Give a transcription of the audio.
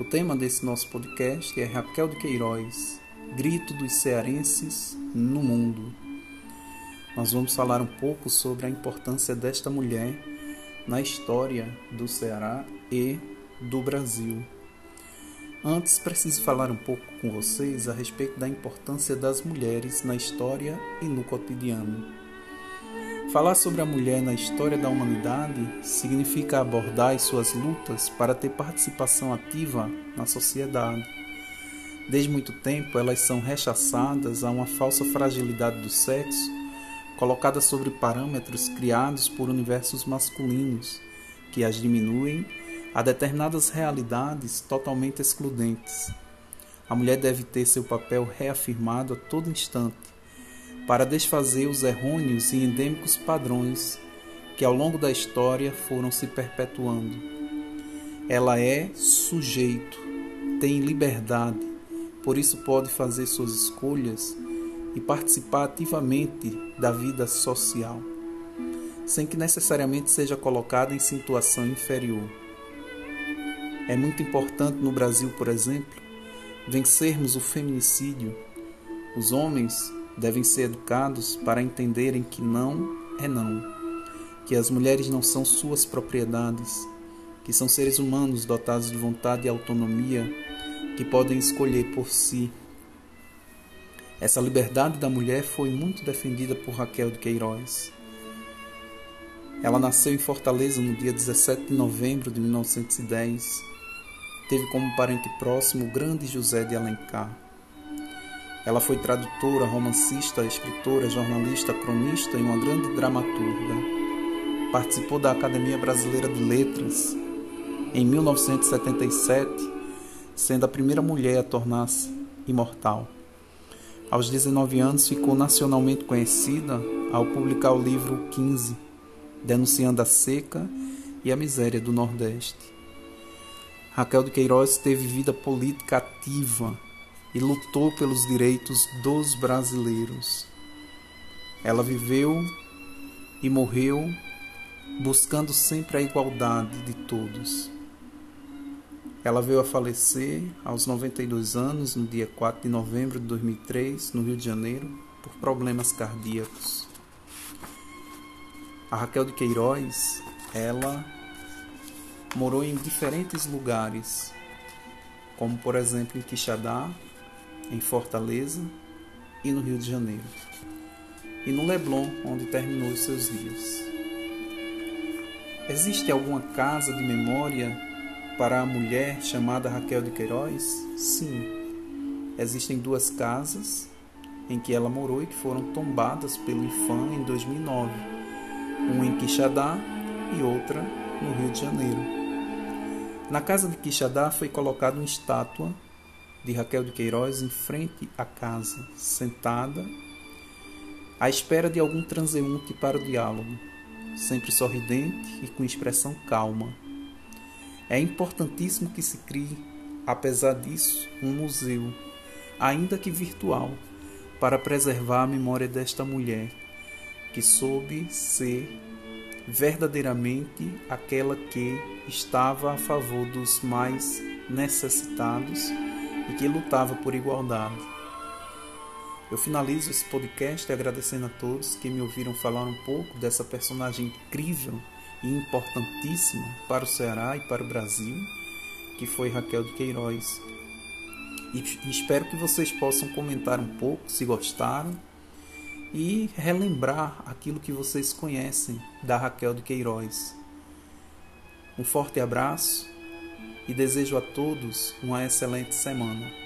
O tema desse nosso podcast é Raquel de Queiroz, Grito dos Cearenses no Mundo. Nós vamos falar um pouco sobre a importância desta mulher na história do Ceará e do Brasil. Antes, preciso falar um pouco com vocês a respeito da importância das mulheres na história e no cotidiano. Falar sobre a mulher na história da humanidade significa abordar as suas lutas para ter participação ativa na sociedade. Desde muito tempo, elas são rechaçadas a uma falsa fragilidade do sexo, colocada sobre parâmetros criados por universos masculinos, que as diminuem a determinadas realidades totalmente excludentes. A mulher deve ter seu papel reafirmado a todo instante para desfazer os errôneos e endêmicos padrões que ao longo da história foram se perpetuando. Ela é sujeito, tem liberdade, por isso pode fazer suas escolhas e participar ativamente da vida social, sem que necessariamente seja colocada em situação inferior. É muito importante no Brasil, por exemplo, vencermos o feminicídio. Os homens devem ser educados para entenderem que não é não, que as mulheres não são suas propriedades, que são seres humanos dotados de vontade e autonomia que podem escolher por si. Essa liberdade da mulher foi muito defendida por Raquel de Queiroz. Ela nasceu em Fortaleza no dia 17 de novembro de 1910. Teve como parente próximo o grande José de Alencar. Ela foi tradutora, romancista, escritora, jornalista, cronista e uma grande dramaturga. Participou da Academia Brasileira de Letras em 1977, sendo a primeira mulher a tornar-se imortal. Aos 19 anos, ficou nacionalmente conhecida ao publicar o livro 15, denunciando a seca e a miséria do Nordeste. Raquel de Queiroz teve vida política ativa e lutou pelos direitos dos brasileiros. Ela viveu e morreu buscando sempre a igualdade de todos. Ela veio a falecer aos 92 anos, no dia 4 de novembro de 2003, no Rio de Janeiro, por problemas cardíacos. A Raquel de Queiroz, ela morou em diferentes lugares, como por exemplo em Quixadá, em Fortaleza e no Rio de Janeiro, e no Leblon, onde terminou os seus dias. Existe alguma casa de memória para a mulher chamada Raquel de Queiroz? Sim. Existem duas casas em que ela morou e que foram tombadas pelo IFAM em 2009, uma em Quixadá e outra no Rio de Janeiro. Na casa de Quixadá foi colocada uma estátua de Raquel de Queiroz em frente à casa, sentada, à espera de algum transeunte para o diálogo, sempre sorridente e com expressão calma. É importantíssimo que se crie, apesar disso, um museu, ainda que virtual, para preservar a memória desta mulher, que soube ser verdadeiramente aquela que estava a favor dos mais necessitados e que lutava por igualdade. Eu finalizo esse podcast agradecendo a todos que me ouviram falar um pouco dessa personagem incrível e importantíssima para o Ceará e para o Brasil, que foi Raquel de Queiroz. E espero que vocês possam comentar um pouco se gostaram e relembrar aquilo que vocês conhecem da Raquel de Queiroz. Um forte abraço e desejo a todos uma excelente semana.